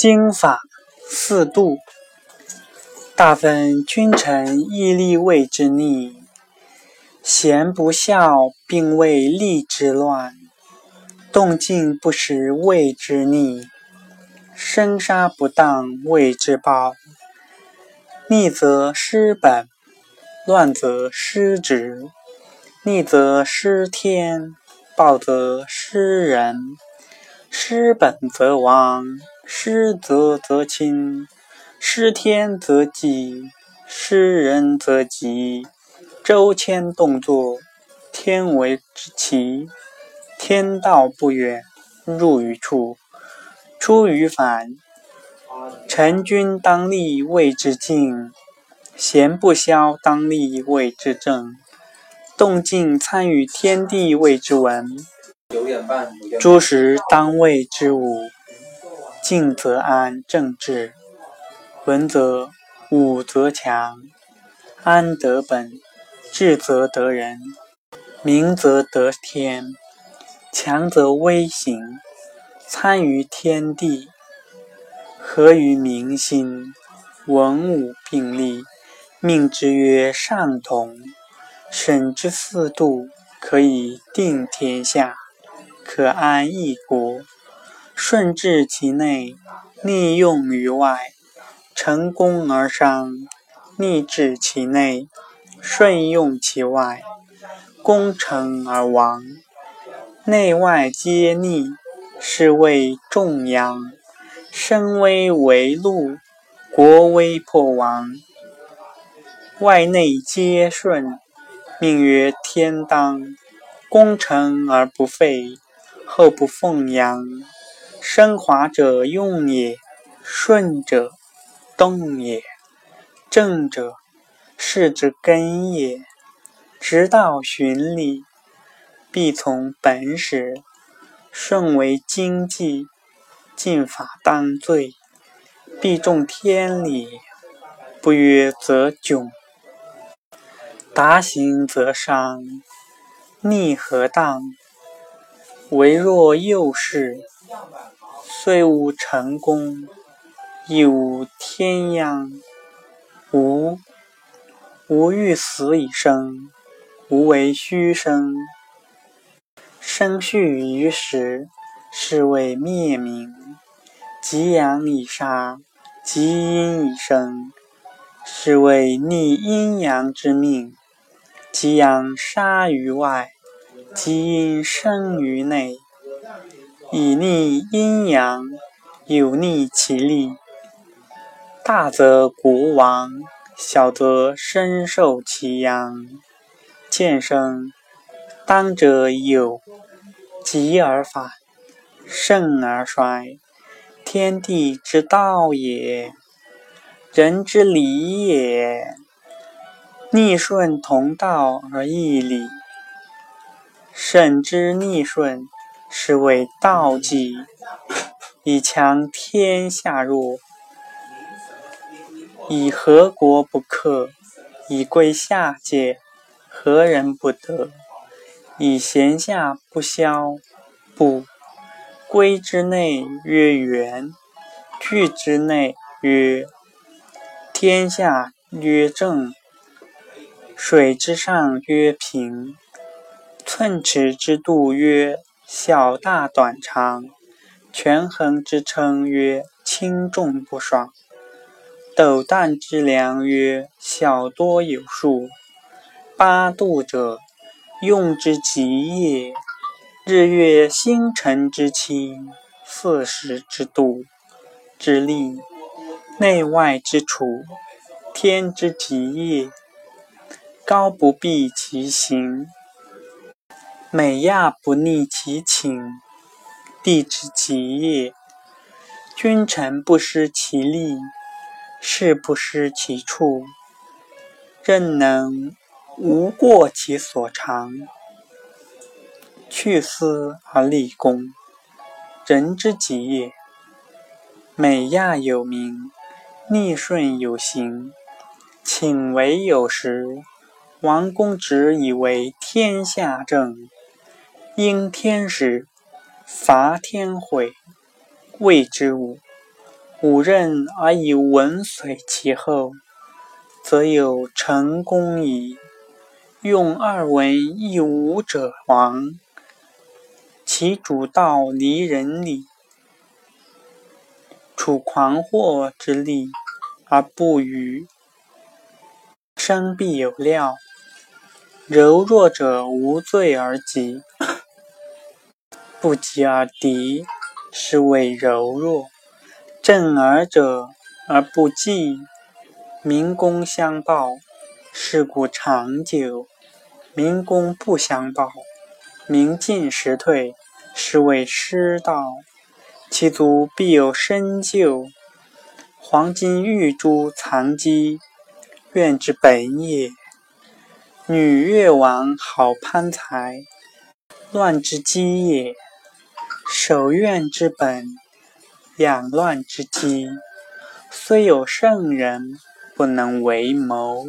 经法四度，大分君臣义利位之逆，贤不孝并为利之乱，动静不时谓之逆，生杀不当谓之暴。逆则失本，乱则失职。逆则失天，暴则失人。失本则亡。失则则亲，失天则忌，失人则吉。周迁动作，天为之奇。天道不远，入于处，出于反。臣君当立谓之敬，贤不肖当立谓之正。动静参与天地谓之文，诸时当谓之武。静则安，正治；文则武则强。安得本，治则得人。明则得天，强则威行。参于天地，合于民心。文武并立，命之曰上同。审之四度，可以定天下，可安一国。顺治其内，逆用于外；成功而伤，逆治其内，顺用其外，功成而亡。内外皆逆，是谓重阳。身危为禄，国危破亡。外内皆顺，命曰天当。功成而不废，后不奉阳。升华者用也，顺者动也，正者事之根也。直道循理，必从本始。顺为经济，进法当罪。必重天理，不约则窘。达行则伤，逆何当？唯若幼士。虽无成功，亦无天殃。吾吾欲死以生，无为虚生。生畜于时，是谓灭名。及阳以杀，及阴以生，是谓逆阴阳之命。及阳杀于外，及阴生于内。以逆阴阳，有逆其利。大则国亡，小则身受其殃。见生，当者有，极而反，盛而衰，天地之道也，人之理也。逆顺同道而异理，慎之逆顺。是谓道纪，以强天下弱，以何国不克，以贵下贱，何人不得？以贤下不肖，不归之内曰圆，据之内曰天下曰正，水之上曰平，寸尺之度曰。小大短长，权衡之称曰轻重不爽；斗担之量曰小多有数。八度者，用之极也。日月星辰之期，四时之度，之利，内外之处，天之极也。高不避其行。美亚不逆其请，地之极也；君臣不失其利，事不失其处，任能无过其所长，去私而立功，人之极也。美亚有名，逆顺有形，请为有时。王公直以为天下正。应天时，伐天毁，谓之武。武任而以文随其后，则有成功矣。用二文一武者亡，其主道离人礼，处狂惑之力而不语，生必有料。柔弱者无罪而急，不急而敌，是谓柔弱。正耳者而不济，民功相报，是故长久；民功不相报，民进时退，是谓失道。其足必有深究，黄金玉珠藏积，怨之本也。女越王好攀才，乱之基也；守怨之本，养乱之基。虽有圣人，不能为谋。